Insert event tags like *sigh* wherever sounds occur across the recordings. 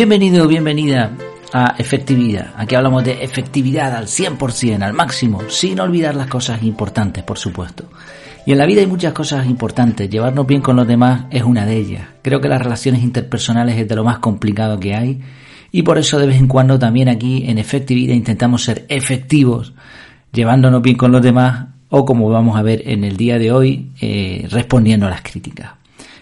Bienvenido, bienvenida a Efectividad. Aquí hablamos de efectividad al 100%, al máximo, sin olvidar las cosas importantes, por supuesto. Y en la vida hay muchas cosas importantes. Llevarnos bien con los demás es una de ellas. Creo que las relaciones interpersonales es de lo más complicado que hay. Y por eso de vez en cuando también aquí en Efectividad intentamos ser efectivos, llevándonos bien con los demás o como vamos a ver en el día de hoy, eh, respondiendo a las críticas.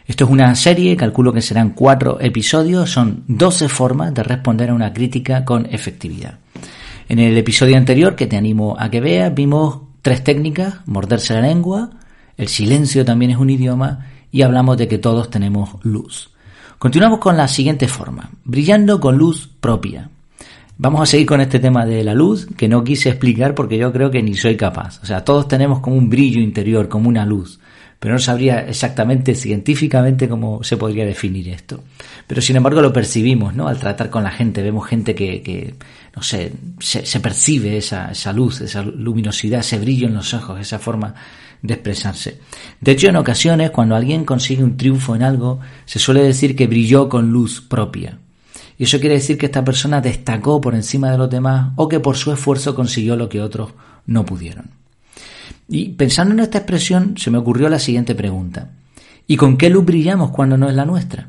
Esto es una serie, calculo que serán cuatro episodios, son 12 formas de responder a una crítica con efectividad. En el episodio anterior, que te animo a que veas, vimos tres técnicas, morderse la lengua, el silencio también es un idioma y hablamos de que todos tenemos luz. Continuamos con la siguiente forma, brillando con luz propia. Vamos a seguir con este tema de la luz, que no quise explicar porque yo creo que ni soy capaz. O sea, todos tenemos como un brillo interior, como una luz pero no sabría exactamente científicamente cómo se podría definir esto. Pero sin embargo lo percibimos, ¿no? Al tratar con la gente, vemos gente que, que no sé, se, percibe esa, esa luz, esa luminosidad, ese brillo en los ojos, esa forma de expresarse. De hecho, en ocasiones, cuando alguien consigue un triunfo en algo, se suele decir que brilló con luz propia. Y eso quiere decir que esta persona destacó por encima de los demás o que por su esfuerzo consiguió lo que otros no pudieron. Y pensando en esta expresión, se me ocurrió la siguiente pregunta. ¿Y con qué luz brillamos cuando no es la nuestra?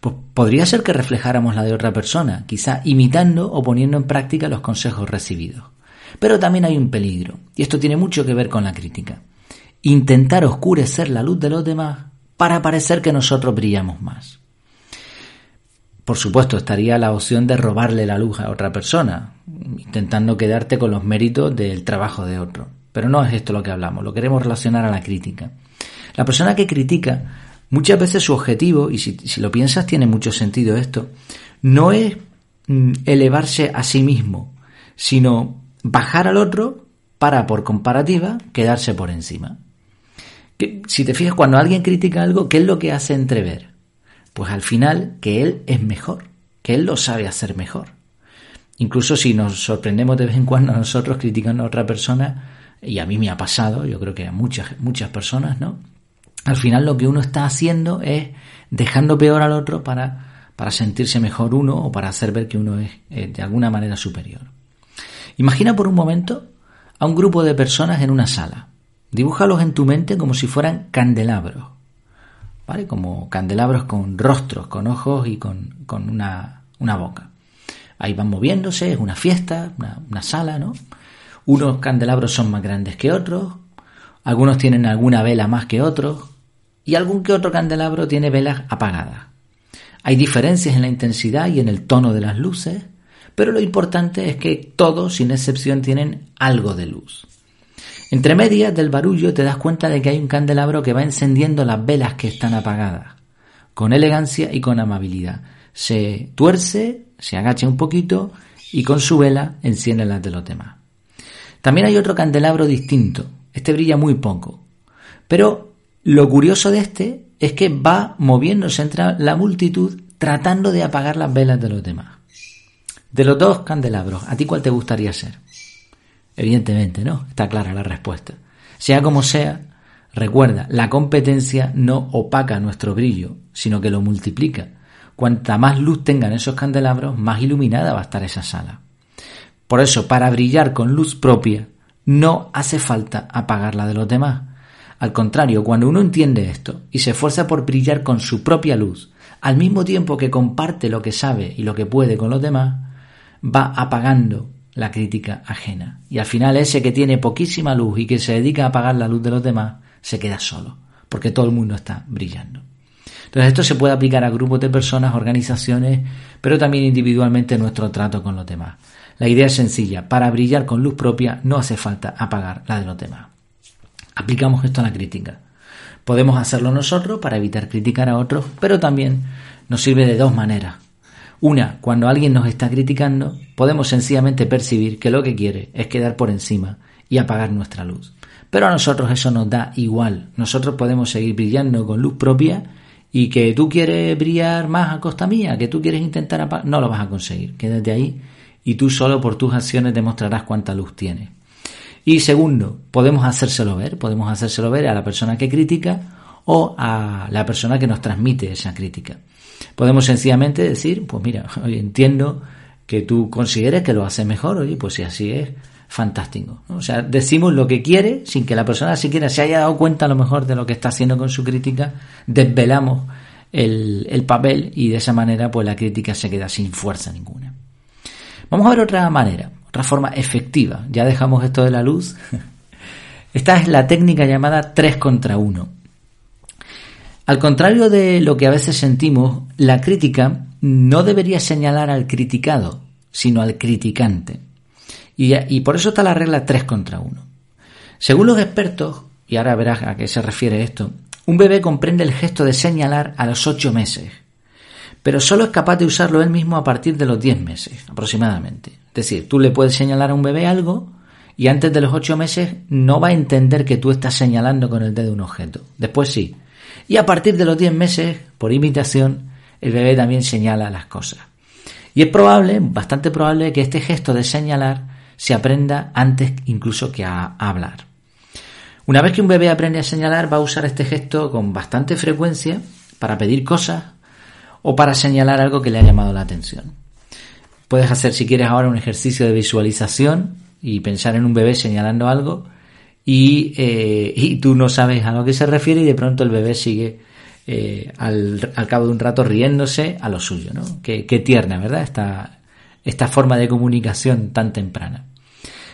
Pues podría ser que reflejáramos la de otra persona, quizá imitando o poniendo en práctica los consejos recibidos. Pero también hay un peligro, y esto tiene mucho que ver con la crítica. Intentar oscurecer la luz de los demás para parecer que nosotros brillamos más. Por supuesto, estaría la opción de robarle la luz a otra persona, intentando quedarte con los méritos del trabajo de otro. Pero no es esto lo que hablamos, lo queremos relacionar a la crítica. La persona que critica, muchas veces su objetivo, y si, lo piensas tiene mucho sentido esto, no es mm, elevarse a sí mismo, sino bajar al otro para, por comparativa, quedarse por encima. Que, si te fijas, cuando alguien critica algo, ¿qué es lo que hace entrever? Pues al final que él es mejor, que él lo sabe hacer mejor. Incluso si nos sorprendemos de vez en cuando a nosotros criticando a otra persona, y a mí me ha pasado, yo creo que a muchas, muchas personas, ¿no? Al final lo que uno está haciendo es dejando peor al otro para, para sentirse mejor uno o para hacer ver que uno es eh, de alguna manera superior. Imagina por un momento a un grupo de personas en una sala. Dibújalos en tu mente como si fueran candelabros. ¿Vale? Como candelabros con rostros, con ojos y con, con una, una boca. Ahí van moviéndose, es una fiesta, una, una sala, ¿no? Unos candelabros son más grandes que otros, algunos tienen alguna vela más que otros, y algún que otro candelabro tiene velas apagadas. Hay diferencias en la intensidad y en el tono de las luces, pero lo importante es que todos, sin excepción, tienen algo de luz. Entre medias del barullo te das cuenta de que hay un candelabro que va encendiendo las velas que están apagadas, con elegancia y con amabilidad. Se tuerce, se agacha un poquito y con su vela enciende las de los demás. También hay otro candelabro distinto. Este brilla muy poco. Pero lo curioso de este es que va moviéndose entre la multitud tratando de apagar las velas de los demás. De los dos candelabros, ¿a ti cuál te gustaría ser? Evidentemente, ¿no? Está clara la respuesta. Sea como sea, recuerda, la competencia no opaca nuestro brillo, sino que lo multiplica. Cuanta más luz tengan esos candelabros, más iluminada va a estar esa sala. Por eso, para brillar con luz propia, no hace falta apagar la de los demás. Al contrario, cuando uno entiende esto y se esfuerza por brillar con su propia luz, al mismo tiempo que comparte lo que sabe y lo que puede con los demás, va apagando la crítica ajena. Y al final ese que tiene poquísima luz y que se dedica a apagar la luz de los demás, se queda solo, porque todo el mundo está brillando. Entonces esto se puede aplicar a grupos de personas, organizaciones, pero también individualmente en nuestro trato con los demás. La idea es sencilla, para brillar con luz propia no hace falta apagar la de los demás. Aplicamos esto a la crítica. Podemos hacerlo nosotros para evitar criticar a otros, pero también nos sirve de dos maneras. Una, cuando alguien nos está criticando, podemos sencillamente percibir que lo que quiere es quedar por encima y apagar nuestra luz. Pero a nosotros eso nos da igual. Nosotros podemos seguir brillando con luz propia y que tú quieres brillar más a costa mía, que tú quieres intentar apagar, no lo vas a conseguir. Quédate ahí y tú solo por tus acciones demostrarás cuánta luz tienes. Y segundo, podemos hacérselo ver, podemos hacérselo ver a la persona que critica o a la persona que nos transmite esa crítica. Podemos sencillamente decir, pues mira, *laughs* hoy entiendo que tú consideres que lo hace mejor, oye, pues si así es, fantástico. O sea, decimos lo que quiere sin que la persona siquiera se haya dado cuenta a lo mejor de lo que está haciendo con su crítica, desvelamos el, el papel y de esa manera pues la crítica se queda sin fuerza ninguna. Vamos a ver otra manera, otra forma efectiva. Ya dejamos esto de la luz. *laughs* Esta es la técnica llamada 3 contra 1. Al contrario de lo que a veces sentimos, la crítica no debería señalar al criticado, sino al criticante. Y, por eso está la regla 3 contra 1. Según los expertos, y ahora verás a qué se refiere esto, un bebé comprende el gesto de señalar a los 8 meses, pero solo es capaz de usarlo él mismo a partir de los 10 meses, aproximadamente. Es decir, tú le puedes señalar a un bebé algo y antes de los 8 meses no va a entender que tú estás señalando con el dedo un objeto. Después sí, y a partir de los 10 meses, por imitación, el bebé también señala las cosas. Y es probable, bastante probable, que este gesto de señalar se aprenda antes incluso que a hablar. Una vez que un bebé aprende a señalar, va a usar este gesto con bastante frecuencia para pedir cosas o para señalar algo que le ha llamado la atención. Puedes hacer, si quieres, ahora un ejercicio de visualización y pensar en un bebé señalando algo y, eh, y tú no sabes a lo que se refiere y de pronto el bebé sigue eh, al, cabo de un rato riéndose a lo suyo, ¿no? Qué, tierna, ¿verdad? Esta, esta forma de comunicación tan temprana.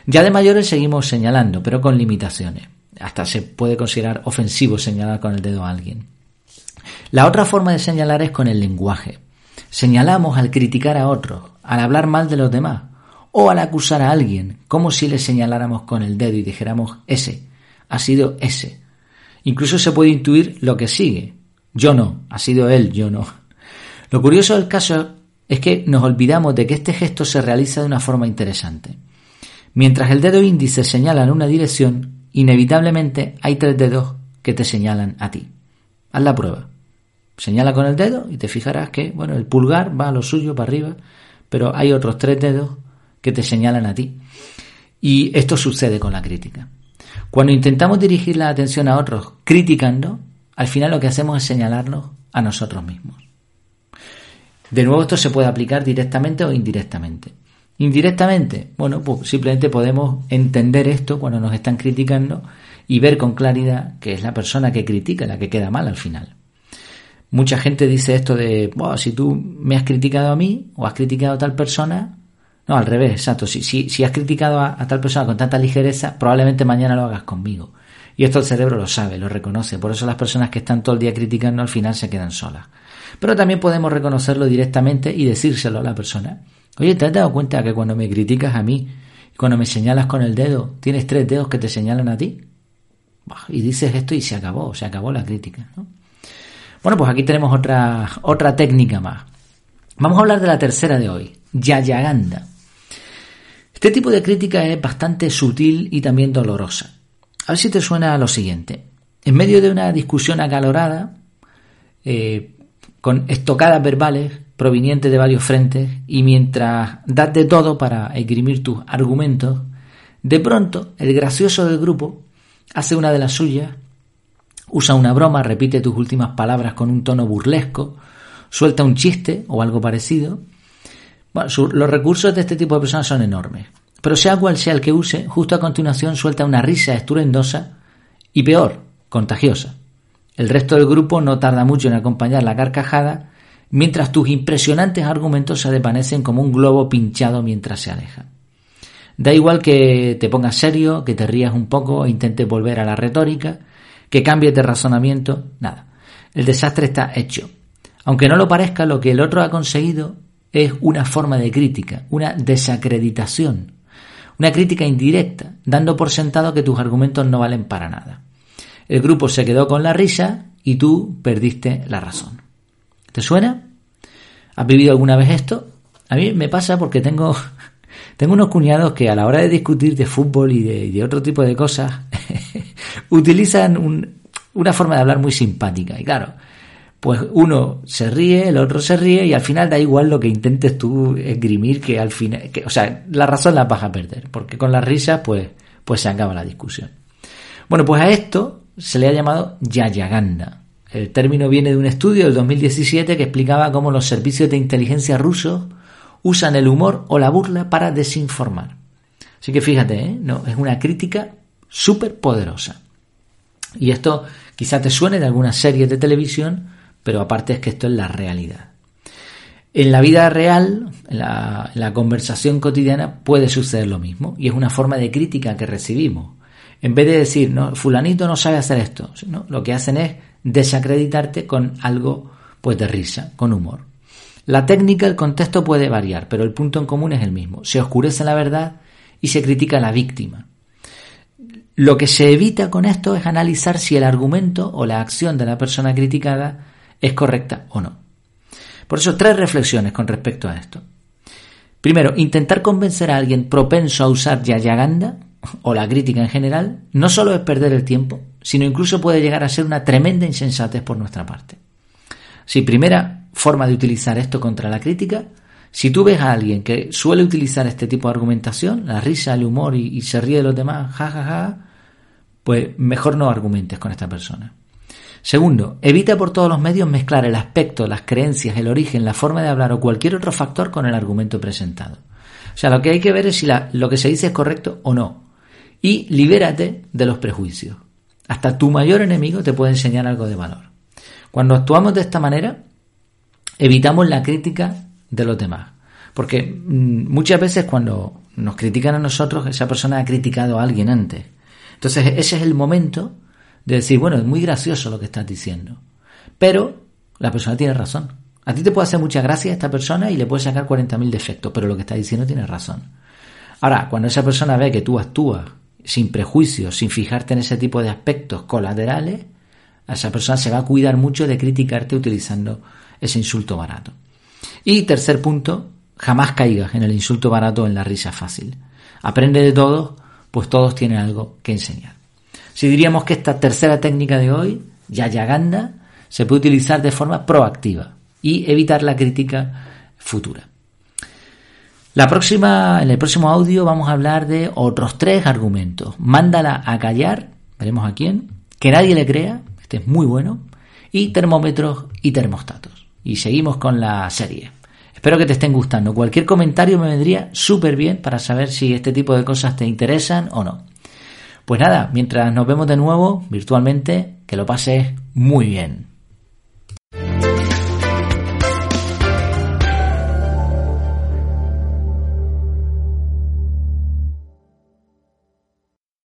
Ya de mayores seguimos señalando, pero con limitaciones. Hasta se puede considerar ofensivo señalar con el dedo a alguien. La otra forma de señalar es con el lenguaje. Señalamos al criticar a otros, al hablar mal de los demás, o al acusar a alguien, como si le señaláramos con el dedo y dijéramos ese, ha sido ese. Incluso se puede intuir lo que sigue. Yo no, ha sido él, yo no. Lo curioso del caso es que nos olvidamos de que este gesto se realiza de una forma interesante. Mientras el dedo índice señala en una dirección, inevitablemente hay tres dedos que te señalan a ti. Haz la prueba. Señala con el dedo y te fijarás que, bueno, el pulgar va a lo suyo para arriba, pero hay otros tres dedos que te señalan a ti. Y esto sucede con la crítica. Cuando intentamos dirigir la atención a otros criticando, al final lo que hacemos es señalarnos a nosotros mismos. De nuevo, esto se puede aplicar directamente o indirectamente. Indirectamente, bueno, pues simplemente podemos entender esto cuando nos están criticando y ver con claridad que es la persona que critica la que queda mal al final. Mucha gente dice esto de, si tú me has criticado a mí o has criticado a tal persona, no, al revés, exacto. Si, si, si has criticado a, tal persona con tanta ligereza, probablemente mañana lo hagas conmigo. Y esto el cerebro lo sabe, lo reconoce. Por eso las personas que están todo el día criticando al final se quedan solas. Pero también podemos reconocerlo directamente y decírselo a la persona. Oye, ¿te has dado cuenta que cuando me criticas a mí, cuando me señalas con el dedo, tienes tres dedos que te señalan a ti? Y dices esto y se acabó, se acabó la crítica. Bueno, pues aquí tenemos otra, otra técnica más. Vamos a hablar de la tercera de hoy, Yayaganda. Este tipo de crítica es bastante sutil y también dolorosa. A ver si te suena lo siguiente. En medio de una discusión acalorada, eh, con estocadas verbales provenientes de varios frentes, y mientras das de todo para esgrimir tus argumentos, de pronto el gracioso del grupo hace una de las suyas, usa una broma, repite tus últimas palabras con un tono burlesco, suelta un chiste o algo parecido, los recursos de este tipo de personas son enormes. Pero sea cual sea el que use, justo a continuación suelta una risa estruendosa y peor, contagiosa. El resto del grupo no tarda mucho en acompañar la carcajada, mientras tus impresionantes argumentos se desvanecen como un globo pinchado mientras se aleja. Da igual que te pongas serio, que te rías un poco e intentes volver a la retórica, que cambies de razonamiento, nada. El desastre está hecho. Aunque no lo parezca, lo que el otro ha conseguido es una forma de crítica, una desacreditación, una crítica indirecta, dando por sentado que tus argumentos no valen para nada. El grupo se quedó con la risa y tú perdiste la razón. ¿Te suena? ¿Has vivido alguna vez esto? A mí me pasa porque tengo, *laughs* tengo unos cuñados que a la hora de discutir de fútbol y de, otro tipo de cosas utilizan una forma de hablar muy simpática. Y claro, pues uno se ríe, el otro se ríe y al final da igual lo que intentes tú esgrimir que al final, que, o sea, la razón la vas a perder, porque con las risas pues, pues se acaba la discusión. Bueno, pues a esto se le ha llamado Yayaganda. El término viene de un estudio del 2017 que explicaba cómo los servicios de inteligencia rusos usan el humor o la burla para desinformar. Así que fíjate, ¿eh? no, es una crítica súper poderosa. Y esto quizá te suene de alguna serie de televisión, pero aparte es que esto es la realidad. En la vida real, en la, conversación cotidiana, puede suceder lo mismo y es una forma de crítica que recibimos. En vez de decir, no, fulanito no sabe hacer esto, lo que hacen es desacreditarte con algo pues de risa, con humor. La técnica, el contexto puede variar, pero el punto en común es el mismo. Se oscurece la verdad y se critica a la víctima. Lo que se evita con esto es analizar si el argumento o la acción de la persona criticada es correcta o no. Por eso, tres reflexiones con respecto a esto. Primero, intentar convencer a alguien propenso a usar Yayaganda o la crítica en general no solo es perder el tiempo, sino incluso puede llegar a ser una tremenda insensatez por nuestra parte. Si primera forma de utilizar esto contra la crítica, si tú ves a alguien que suele utilizar este tipo de argumentación, la risa, el humor y, se ríe de los demás, jajaja, ja, ja, pues mejor no argumentes con esta persona. Segundo, evita por todos los medios mezclar el aspecto, las creencias, el origen, la forma de hablar o cualquier otro factor con el argumento presentado. O sea, lo que hay que ver es si lo que se dice es correcto o no. Y libérate de los prejuicios. Hasta tu mayor enemigo te puede enseñar algo de valor. Cuando actuamos de esta manera, evitamos la crítica de los demás. Porque mm, muchas veces cuando nos critican a nosotros, esa persona ha criticado a alguien antes. Entonces ese es el momento de decir, bueno, es muy gracioso lo que estás diciendo. Pero la persona tiene razón. A ti te puede hacer mucha gracia esta persona y le puedes sacar 40.000 defectos, pero lo que está diciendo tiene razón. Ahora, cuando esa persona ve que tú actúas sin prejuicios, sin fijarte en ese tipo de aspectos colaterales, a esa persona se va a cuidar mucho de criticarte utilizando ese insulto barato. Y tercer punto, jamás caigas en el insulto barato o en la risa fácil. Aprende de todos, pues todos tienen algo que enseñar. Si diríamos que esta tercera técnica de hoy, Yayaganda, se puede utilizar de forma proactiva y evitar la crítica futura. La próxima, en el próximo audio vamos a hablar de otros tres argumentos. Mándala a callar, veremos a quién, que nadie le crea, este es muy bueno, y termómetros y termostatos. Y seguimos con la serie. Espero que te estén gustando. Cualquier comentario me vendría súper bien para saber si este tipo de cosas te interesan o no. Pues nada, mientras nos vemos de nuevo virtualmente, que lo pases muy bien.